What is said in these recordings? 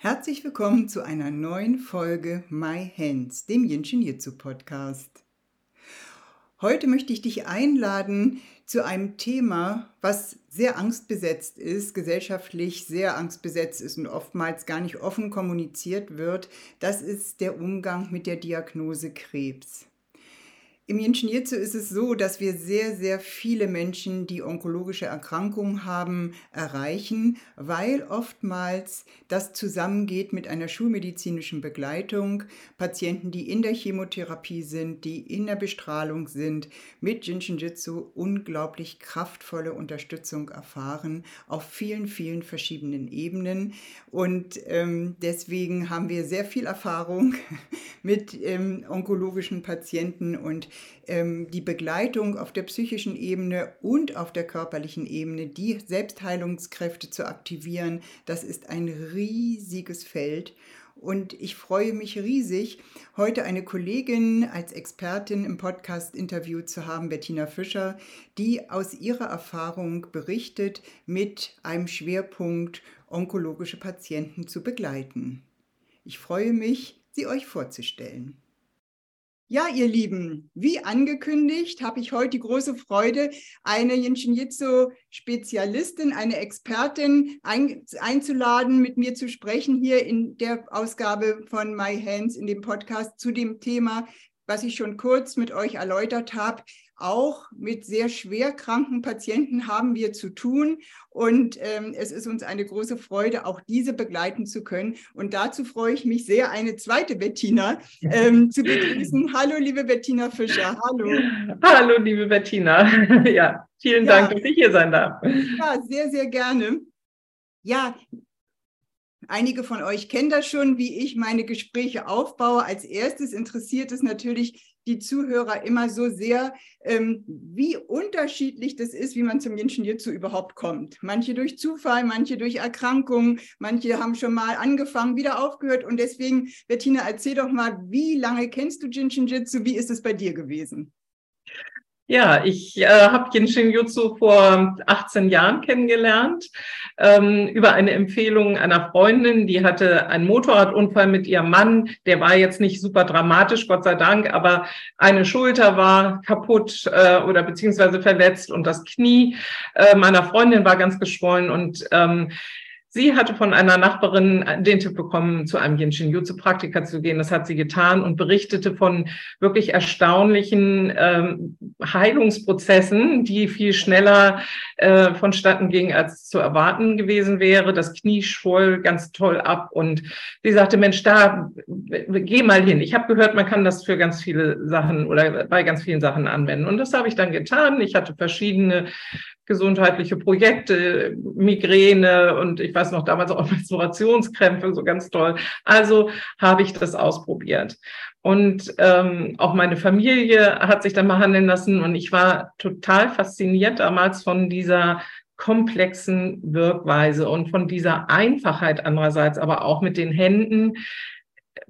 Herzlich willkommen zu einer neuen Folge My Hands, dem Jinshin Jitsu Podcast. Heute möchte ich dich einladen zu einem Thema, was sehr angstbesetzt ist, gesellschaftlich sehr angstbesetzt ist und oftmals gar nicht offen kommuniziert wird. Das ist der Umgang mit der Diagnose Krebs. Im Jitsu ist es so, dass wir sehr, sehr viele Menschen, die onkologische Erkrankungen haben, erreichen, weil oftmals das zusammengeht mit einer schulmedizinischen Begleitung. Patienten, die in der Chemotherapie sind, die in der Bestrahlung sind, mit Jinshin Jitsu unglaublich kraftvolle Unterstützung erfahren auf vielen, vielen verschiedenen Ebenen. Und ähm, deswegen haben wir sehr viel Erfahrung mit ähm, onkologischen Patienten und die Begleitung auf der psychischen Ebene und auf der körperlichen Ebene, die Selbstheilungskräfte zu aktivieren, das ist ein riesiges Feld. Und ich freue mich riesig, heute eine Kollegin als Expertin im Podcast-Interview zu haben, Bettina Fischer, die aus ihrer Erfahrung berichtet, mit einem Schwerpunkt onkologische Patienten zu begleiten. Ich freue mich, sie euch vorzustellen. Ja, ihr Lieben, wie angekündigt, habe ich heute die große Freude, eine Jinshin Jitsu Spezialistin, eine Expertin ein, einzuladen, mit mir zu sprechen hier in der Ausgabe von My Hands in dem Podcast zu dem Thema, was ich schon kurz mit euch erläutert habe, auch mit sehr schwer kranken Patienten haben wir zu tun. Und ähm, es ist uns eine große Freude, auch diese begleiten zu können. Und dazu freue ich mich sehr, eine zweite Bettina ähm, zu begrüßen. Hallo, liebe Bettina Fischer. Hallo. Hallo, liebe Bettina. Ja, vielen ja. Dank, dass ich hier sein darf. Ja, sehr, sehr gerne. Ja, Einige von euch kennen das schon, wie ich meine Gespräche aufbaue. Als erstes interessiert es natürlich die Zuhörer immer so sehr, ähm, wie unterschiedlich das ist, wie man zum Menschen Jitsu überhaupt kommt. Manche durch Zufall, manche durch Erkrankungen, manche haben schon mal angefangen, wieder aufgehört. Und deswegen, Bettina, erzähl doch mal, wie lange kennst du Jinshin Jitsu? Wie ist es bei dir gewesen? Ja, ich äh, habe Jinshin Jutsu vor 18 Jahren kennengelernt ähm, über eine Empfehlung einer Freundin, die hatte einen Motorradunfall mit ihrem Mann. Der war jetzt nicht super dramatisch, Gott sei Dank, aber eine Schulter war kaputt äh, oder beziehungsweise verletzt und das Knie äh, meiner Freundin war ganz geschwollen und ähm, Sie hatte von einer Nachbarin den Tipp bekommen, zu einem Jinshin Jutsu Praktiker zu gehen. Das hat sie getan und berichtete von wirklich erstaunlichen ähm, Heilungsprozessen, die viel schneller äh, vonstatten gingen, als zu erwarten gewesen wäre. Das Knie schwoll ganz toll ab und sie sagte, Mensch, da geh mal hin. Ich habe gehört, man kann das für ganz viele Sachen oder bei ganz vielen Sachen anwenden. Und das habe ich dann getan. Ich hatte verschiedene gesundheitliche Projekte, Migräne und ich weiß noch damals auch Menstruationskrämpfe, so ganz toll. Also habe ich das ausprobiert. Und ähm, auch meine Familie hat sich dann behandeln lassen und ich war total fasziniert damals von dieser komplexen Wirkweise und von dieser Einfachheit andererseits, aber auch mit den Händen.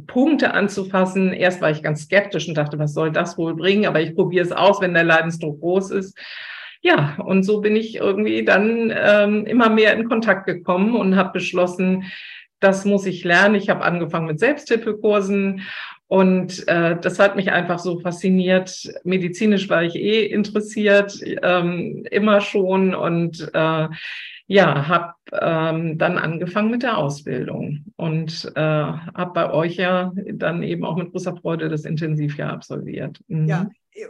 Punkte anzufassen. Erst war ich ganz skeptisch und dachte, was soll das wohl bringen? Aber ich probiere es aus, wenn der Leidensdruck groß ist ja, und so bin ich irgendwie dann ähm, immer mehr in Kontakt gekommen und habe beschlossen, das muss ich lernen. Ich habe angefangen mit Selbsthilfekursen und äh, das hat mich einfach so fasziniert. Medizinisch war ich eh interessiert, ähm, immer schon und äh, ja, habe ähm, dann angefangen mit der Ausbildung und äh, habe bei euch ja dann eben auch mit großer Freude das Intensivjahr absolviert. Mhm. Ja,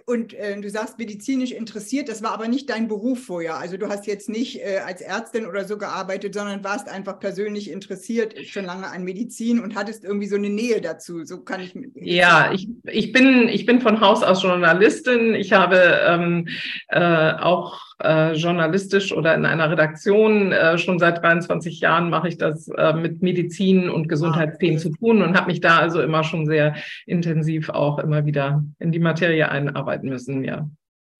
und äh, du sagst medizinisch interessiert, das war aber nicht dein Beruf vorher. Also du hast jetzt nicht äh, als Ärztin oder so gearbeitet, sondern warst einfach persönlich interessiert schon lange an Medizin und hattest irgendwie so eine Nähe dazu. So kann ich. Ja, ich, ich, bin, ich bin von Haus aus Journalistin. Ich habe ähm, äh, auch äh, journalistisch oder in einer Redaktion. Äh, schon seit 23 Jahren mache ich das äh, mit Medizin und Gesundheitsthemen ah, zu tun und habe mich da also immer schon sehr intensiv auch immer wieder in die Materie einarbeiten müssen, ja.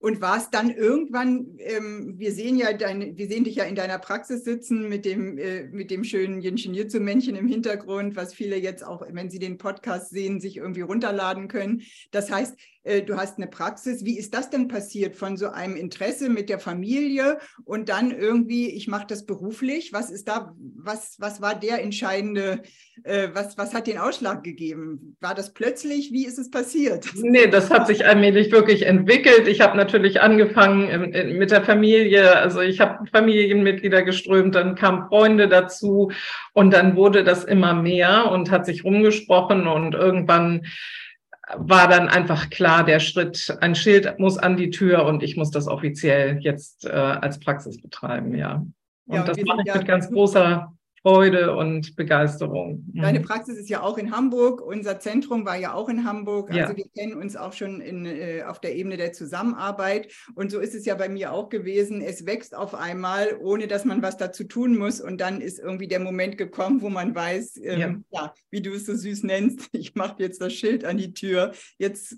Und war es dann irgendwann, ähm, wir sehen ja deine, wir sehen dich ja in deiner Praxis sitzen mit dem, äh, mit dem schönen Männchen im Hintergrund, was viele jetzt auch, wenn sie den Podcast sehen, sich irgendwie runterladen können. Das heißt, du hast eine Praxis. Wie ist das denn passiert von so einem Interesse mit der Familie und dann irgendwie, ich mache das beruflich? Was ist da, was, was war der entscheidende, äh, was, was hat den Ausschlag gegeben? War das plötzlich? Wie ist es passiert? Nee, das hat sich allmählich wirklich entwickelt. Ich habe natürlich angefangen ähm, mit der Familie. Also ich habe Familienmitglieder geströmt, dann kamen Freunde dazu und dann wurde das immer mehr und hat sich rumgesprochen und irgendwann war dann einfach klar, der Schritt, ein Schild muss an die Tür und ich muss das offiziell jetzt äh, als Praxis betreiben, ja. Und ja, das mache ich mit ganz großer Freude und Begeisterung. Deine mhm. Praxis ist ja auch in Hamburg. Unser Zentrum war ja auch in Hamburg. Also ja. wir kennen uns auch schon in, äh, auf der Ebene der Zusammenarbeit. Und so ist es ja bei mir auch gewesen. Es wächst auf einmal, ohne dass man was dazu tun muss. Und dann ist irgendwie der Moment gekommen, wo man weiß, ähm, ja. ja wie du es so süß nennst, ich mache jetzt das Schild an die Tür. Jetzt,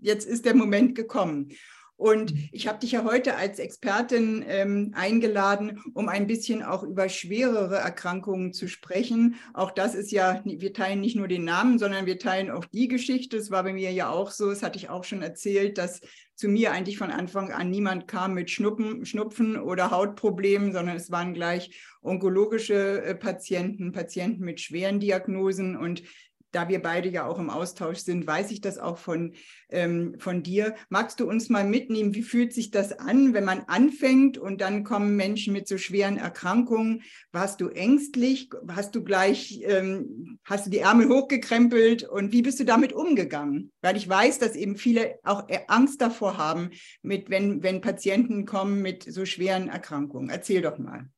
jetzt ist der Moment gekommen. Und mhm. ich habe dich ja heute als Expertin ähm, eingeladen, um ein bisschen auch über schwerere Erkrankungen zu sprechen. Auch das ist ja, wir teilen nicht nur den Namen, sondern wir teilen auch die Geschichte. Es war bei mir ja auch so, das hatte ich auch schon erzählt, dass zu mir eigentlich von Anfang an niemand kam mit Schnuppen, Schnupfen oder Hautproblemen, sondern es waren gleich onkologische äh, Patienten, Patienten mit schweren Diagnosen. Und da wir beide ja auch im Austausch sind, weiß ich das auch von, ähm, von dir. Magst du uns mal mitnehmen, wie fühlt sich das an, wenn man anfängt und dann kommen Menschen mit so schweren Erkrankungen? Warst du ängstlich? Hast du gleich, ähm, hast du die Ärmel hochgekrempelt und wie bist du damit umgegangen? Weil ich weiß, dass eben viele auch Angst davor haben, mit, wenn, wenn Patienten kommen mit so schweren Erkrankungen. Erzähl doch mal.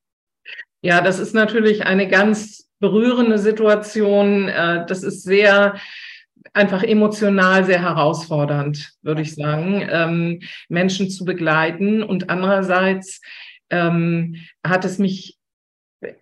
Ja, das ist natürlich eine ganz berührende Situation. Äh, das ist sehr einfach emotional sehr herausfordernd, würde ich sagen, ähm, Menschen zu begleiten. Und andererseits ähm, hat es mich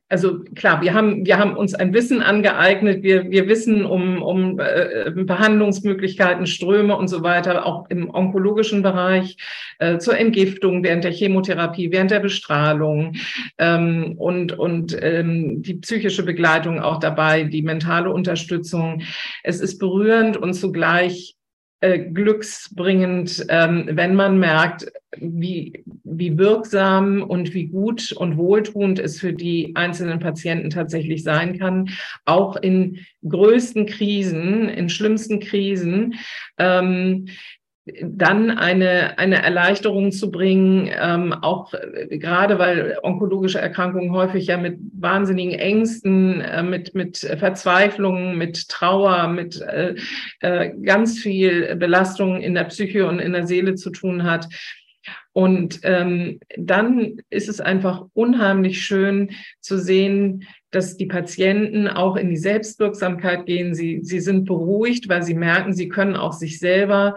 also klar, wir haben, wir haben uns ein Wissen angeeignet, wir, wir wissen um, um äh, Behandlungsmöglichkeiten, Ströme und so weiter, auch im onkologischen Bereich, äh, zur Entgiftung während der Chemotherapie, während der Bestrahlung ähm, und, und ähm, die psychische Begleitung auch dabei, die mentale Unterstützung. Es ist berührend und zugleich äh, glücksbringend, ähm, wenn man merkt, wie, wie wirksam und wie gut und wohltuend es für die einzelnen Patienten tatsächlich sein kann, auch in größten Krisen, in schlimmsten Krisen. Ähm, dann eine, eine Erleichterung zu bringen, ähm, auch äh, gerade weil onkologische Erkrankungen häufig ja mit wahnsinnigen Ängsten, äh, mit, mit Verzweiflungen, mit Trauer, mit äh, äh, ganz viel Belastung in der Psyche und in der Seele zu tun hat. Und ähm, dann ist es einfach unheimlich schön zu sehen, dass die Patienten auch in die Selbstwirksamkeit gehen. Sie, sie sind beruhigt, weil sie merken, sie können auch sich selber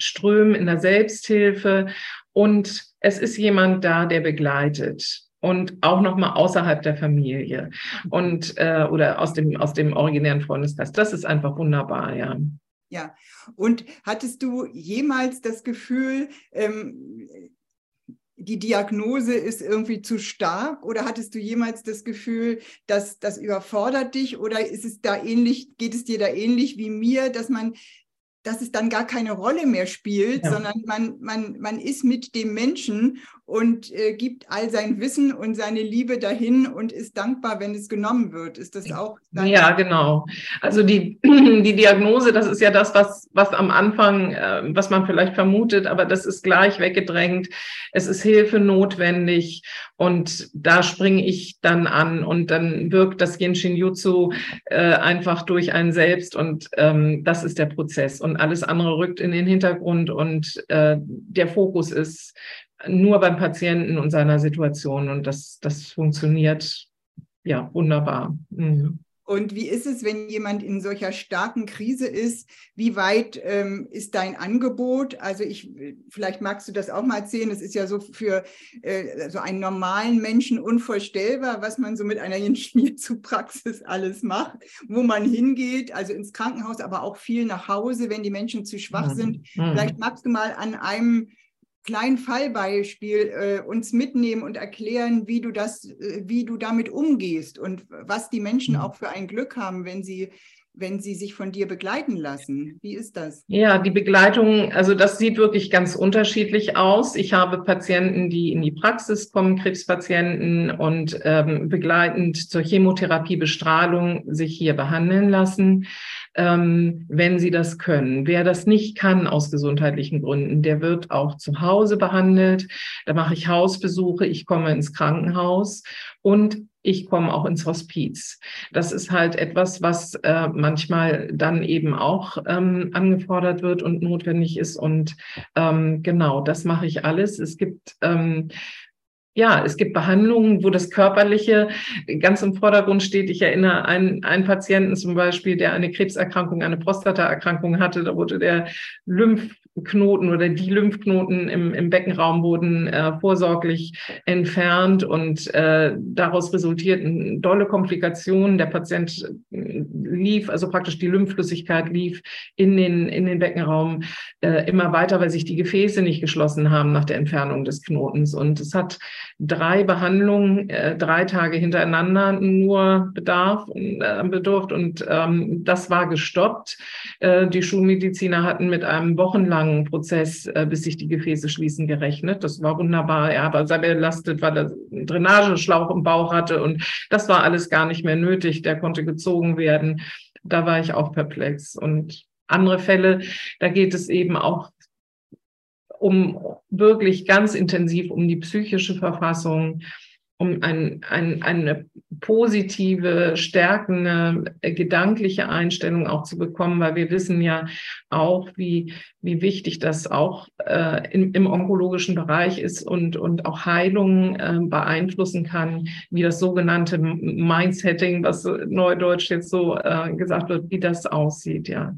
Strömen in der Selbsthilfe und es ist jemand da, der begleitet und auch noch mal außerhalb der Familie und äh, oder aus dem aus dem originären Freundeskreis. Das ist einfach wunderbar, ja. Ja. Und hattest du jemals das Gefühl, ähm, die Diagnose ist irgendwie zu stark oder hattest du jemals das Gefühl, dass das überfordert dich oder ist es da ähnlich, geht es dir da ähnlich wie mir, dass man dass es dann gar keine Rolle mehr spielt, ja. sondern man, man, man ist mit dem Menschen und äh, gibt all sein Wissen und seine Liebe dahin und ist dankbar, wenn es genommen wird. Ist das auch? Ja, genau. Also die, die Diagnose, das ist ja das, was, was am Anfang, äh, was man vielleicht vermutet, aber das ist gleich weggedrängt. Es ist Hilfe notwendig und da springe ich dann an und dann wirkt das Genshin Jutsu äh, einfach durch einen selbst und ähm, das ist der Prozess und alles andere rückt in den Hintergrund und äh, der Fokus ist nur beim Patienten und seiner Situation und das, das funktioniert ja wunderbar. Mhm. Und wie ist es, wenn jemand in solcher starken Krise ist? Wie weit ähm, ist dein Angebot? Also ich, vielleicht magst du das auch mal erzählen. Es ist ja so für äh, so einen normalen Menschen unvorstellbar, was man so mit einer Ingenieurpraxis alles macht, wo man hingeht, also ins Krankenhaus, aber auch viel nach Hause, wenn die Menschen zu schwach mhm. sind. Mhm. Vielleicht magst du mal an einem kleinen Fallbeispiel äh, uns mitnehmen und erklären, wie du das, äh, wie du damit umgehst und was die Menschen mhm. auch für ein Glück haben, wenn sie wenn sie sich von dir begleiten lassen? Wie ist das? Ja, die Begleitung, also das sieht wirklich ganz unterschiedlich aus. Ich habe Patienten, die in die Praxis kommen, Krebspatienten und ähm, begleitend zur Chemotherapie, Bestrahlung sich hier behandeln lassen ähm, wenn sie das können. Wer das nicht kann aus gesundheitlichen Gründen, der wird auch zu Hause behandelt. Da mache ich Hausbesuche, ich komme ins Krankenhaus und ich komme auch ins Hospiz. Das ist halt etwas, was äh, manchmal dann eben auch ähm, angefordert wird und notwendig ist. Und ähm, genau, das mache ich alles. Es gibt ähm, ja, es gibt Behandlungen, wo das Körperliche ganz im Vordergrund steht. Ich erinnere an einen Patienten zum Beispiel, der eine Krebserkrankung, eine Prostataerkrankung hatte. Da wurde der Lymph Knoten oder die Lymphknoten im, im Beckenraum wurden äh, vorsorglich entfernt und äh, daraus resultierten dolle Komplikationen. Der Patient äh, lief, also praktisch die Lymphflüssigkeit lief in den, in den Beckenraum äh, immer weiter, weil sich die Gefäße nicht geschlossen haben nach der Entfernung des Knotens. Und es hat drei Behandlungen, äh, drei Tage hintereinander nur Bedarf äh, bedurft und ähm, das war gestoppt. Die Schulmediziner hatten mit einem wochenlangen langen Prozess, äh, bis sich die Gefäße schließen, gerechnet. Das war wunderbar. Er war sehr belastet, weil er einen Drainageschlauch im Bauch hatte und das war alles gar nicht mehr nötig. Der konnte gezogen werden. Da war ich auch perplex. Und andere Fälle, da geht es eben auch um wirklich ganz intensiv um die psychische Verfassung, um ein, ein, eine positive, stärkende, äh, gedankliche Einstellung auch zu bekommen, weil wir wissen ja auch, wie, wie wichtig das auch äh, im, im onkologischen Bereich ist und, und auch Heilung äh, beeinflussen kann, wie das sogenannte Mindsetting, was neudeutsch jetzt so äh, gesagt wird, wie das aussieht, ja.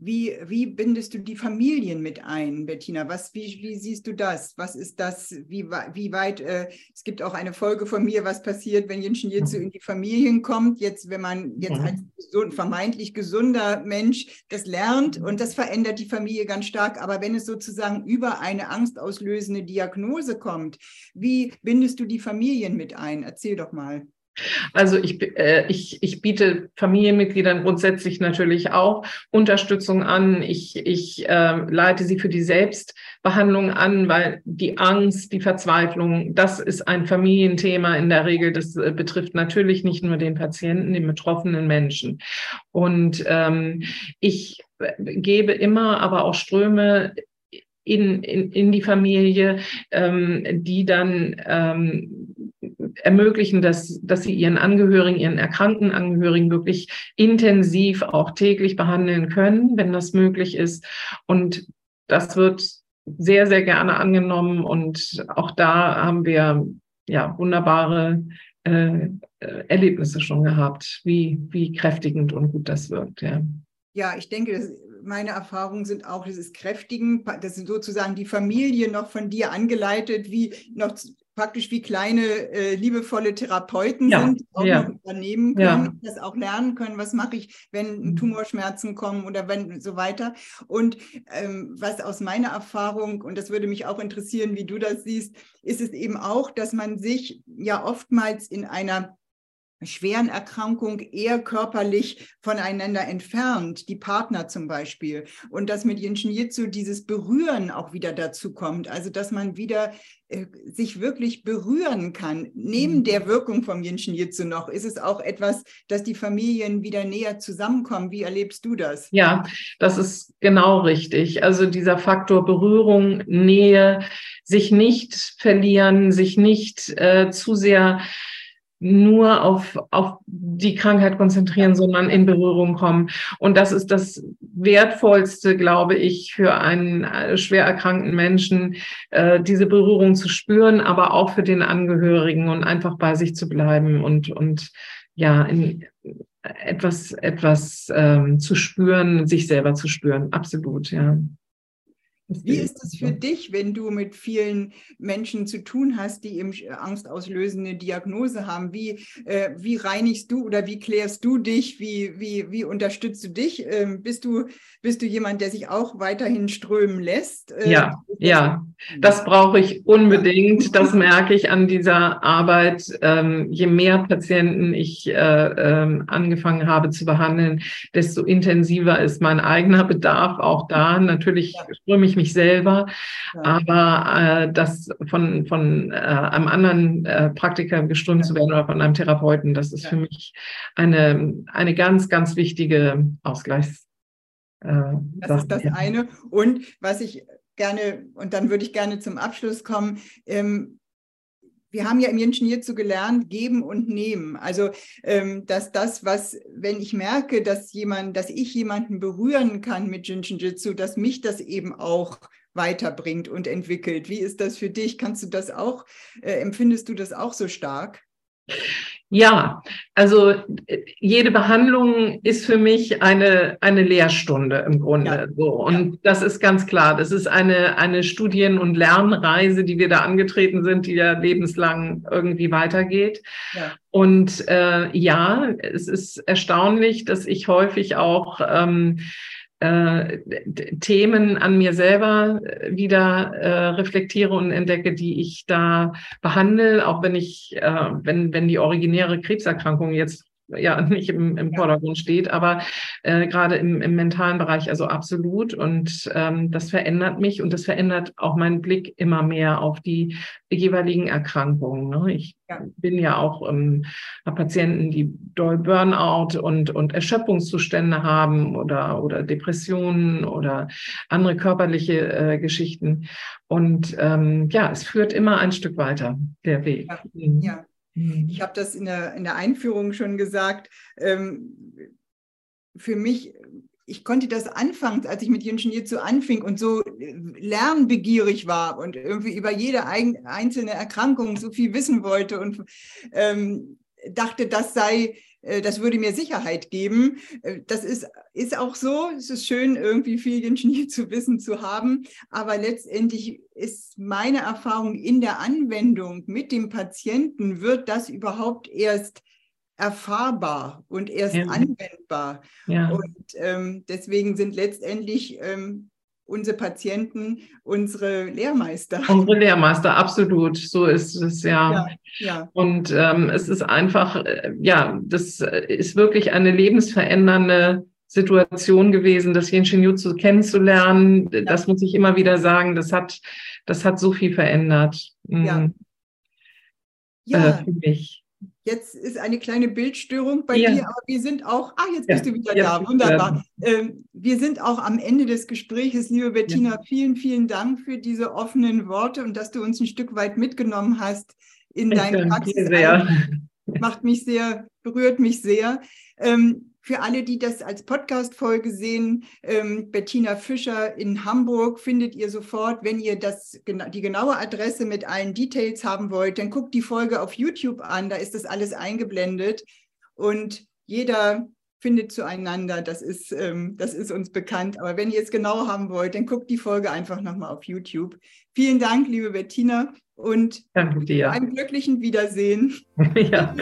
Wie, wie bindest du die Familien mit ein, Bettina? Was, wie, wie siehst du das? Was ist das? Wie, wie weit? Äh, es gibt auch eine Folge von mir, was passiert, wenn Jenschen Jitsu mhm. in die Familien kommt. Jetzt, wenn man jetzt mhm. als gesund, vermeintlich gesunder Mensch das lernt und das verändert die Familie ganz stark. Aber wenn es sozusagen über eine angstauslösende Diagnose kommt, wie bindest du die Familien mit ein? Erzähl doch mal. Also ich, äh, ich, ich biete Familienmitgliedern grundsätzlich natürlich auch Unterstützung an. Ich, ich äh, leite sie für die Selbstbehandlung an, weil die Angst, die Verzweiflung, das ist ein Familienthema in der Regel. Das äh, betrifft natürlich nicht nur den Patienten, den betroffenen Menschen. Und ähm, ich äh, gebe immer aber auch Ströme in, in, in die Familie, ähm, die dann ähm, ermöglichen, dass, dass sie ihren Angehörigen, ihren erkrankten Angehörigen wirklich intensiv auch täglich behandeln können, wenn das möglich ist. Und das wird sehr, sehr gerne angenommen. Und auch da haben wir ja wunderbare äh, Erlebnisse schon gehabt, wie, wie kräftigend und gut das wirkt. Ja, ja ich denke, das, meine Erfahrungen sind auch, das ist kräftigend, das ist sozusagen die Familie noch von dir angeleitet, wie noch praktisch wie kleine äh, liebevolle Therapeuten ja, sind, auch ja. noch übernehmen können, ja. das auch lernen können, was mache ich, wenn mhm. Tumorschmerzen kommen oder wenn so weiter. Und ähm, was aus meiner Erfahrung, und das würde mich auch interessieren, wie du das siehst, ist es eben auch, dass man sich ja oftmals in einer schweren Erkrankung eher körperlich voneinander entfernt, die Partner zum Beispiel. Und dass mit Jinshin Jitsu dieses Berühren auch wieder dazu kommt, also dass man wieder äh, sich wirklich berühren kann. Neben mhm. der Wirkung vom Jinshin Jitsu noch, ist es auch etwas, dass die Familien wieder näher zusammenkommen. Wie erlebst du das? Ja, das ist genau richtig. Also dieser Faktor Berührung, Nähe, sich nicht verlieren, sich nicht äh, zu sehr nur auf, auf die Krankheit konzentrieren, sondern in Berührung kommen. Und das ist das Wertvollste, glaube ich, für einen äh, schwer erkrankten Menschen, äh, diese Berührung zu spüren, aber auch für den Angehörigen und einfach bei sich zu bleiben und, und ja, in, etwas, etwas ähm, zu spüren, sich selber zu spüren. Absolut, ja. Wie ist es für dich, wenn du mit vielen Menschen zu tun hast, die eben angstauslösende Diagnose haben? Wie, äh, wie reinigst du oder wie klärst du dich? Wie, wie, wie unterstützt du dich? Ähm, bist, du, bist du jemand, der sich auch weiterhin strömen lässt? Äh, ja, ja, das brauche ich unbedingt. Das merke ich an dieser Arbeit. Ähm, je mehr Patienten ich äh, ähm, angefangen habe zu behandeln, desto intensiver ist mein eigener Bedarf auch da. Natürlich ströme ich mich selber, ja. aber äh, das von, von äh, einem anderen äh, Praktiker geströmt ja. zu werden oder von einem Therapeuten, das ist ja. für mich eine, eine ganz, ganz wichtige Ausgleichs. Äh, das ist das eine. Und was ich gerne, und dann würde ich gerne zum Abschluss kommen, ähm, wir haben ja im Jenschen hierzu gelernt, geben und nehmen. Also, ähm, dass das, was, wenn ich merke, dass jemand, dass ich jemanden berühren kann mit Jinshin Jitsu, dass mich das eben auch weiterbringt und entwickelt. Wie ist das für dich? Kannst du das auch, äh, empfindest du das auch so stark? Ja, also jede Behandlung ist für mich eine, eine Lehrstunde im Grunde. Ja. So. Und ja. das ist ganz klar. Das ist eine, eine Studien- und Lernreise, die wir da angetreten sind, die ja lebenslang irgendwie weitergeht. Ja. Und äh, ja, es ist erstaunlich, dass ich häufig auch ähm, äh, Themen an mir selber äh, wieder äh, reflektiere und entdecke, die ich da behandle, auch wenn ich, äh, wenn, wenn die originäre Krebserkrankung jetzt ja nicht im, im Vordergrund steht, aber äh, gerade im, im mentalen Bereich also absolut. Und ähm, das verändert mich und das verändert auch meinen Blick immer mehr auf die jeweiligen Erkrankungen. Ne? Ich ja. bin ja auch ähm, Patienten, die doll Burnout und, und Erschöpfungszustände haben oder, oder Depressionen oder andere körperliche äh, Geschichten. Und ähm, ja, es führt immer ein Stück weiter, der Weg. Ja. Mhm. ja. Mhm. Ich habe das in der, in der Einführung schon gesagt. Ähm, für mich, ich konnte das anfangs, als ich mit zu anfing und so lernbegierig war und irgendwie über jede ein, einzelne Erkrankung so viel wissen wollte und ähm, dachte, das sei äh, das würde mir Sicherheit geben. Äh, das ist, ist auch so. Es ist schön, irgendwie viel Ingenieur zu wissen zu haben. Aber letztendlich ist meine Erfahrung in der Anwendung mit dem Patienten, wird das überhaupt erst erfahrbar und erst ja. anwendbar. Ja. Und ähm, deswegen sind letztendlich ähm, unsere Patienten unsere Lehrmeister. Unsere Lehrmeister, absolut. So ist es ja. ja, ja. Und ähm, es ist einfach, äh, ja, das ist wirklich eine lebensverändernde Situation gewesen, das Yenshin Jutsu kennenzulernen. Ja. Das muss ich immer wieder sagen. Das hat, das hat so viel verändert. Ja. Mhm. Ja. Äh, für mich. Jetzt ist eine kleine Bildstörung bei ja. dir, aber wir sind auch, ah, jetzt bist ja. du wieder ja. da, wunderbar. Ähm, wir sind auch am Ende des Gesprächs. Liebe Bettina, vielen, vielen Dank für diese offenen Worte und dass du uns ein Stück weit mitgenommen hast in deine Praxis. Macht mich sehr, berührt mich sehr. Ähm, für alle, die das als Podcast-Folge sehen, ähm, Bettina Fischer in Hamburg findet ihr sofort. Wenn ihr das, die genaue Adresse mit allen Details haben wollt, dann guckt die Folge auf YouTube an. Da ist das alles eingeblendet. Und jeder findet zueinander. Das ist, ähm, das ist uns bekannt. Aber wenn ihr es genau haben wollt, dann guckt die Folge einfach nochmal auf YouTube. Vielen Dank, liebe Bettina. Und danke dir. einem glücklichen Wiedersehen. ja,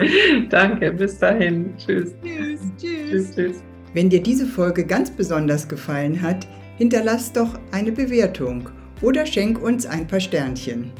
danke. Bis dahin. Tschüss. Tschüss. Tschüss. Tschüss. Tschüss. Wenn dir diese Folge ganz besonders gefallen hat, hinterlass doch eine Bewertung oder schenk uns ein paar Sternchen.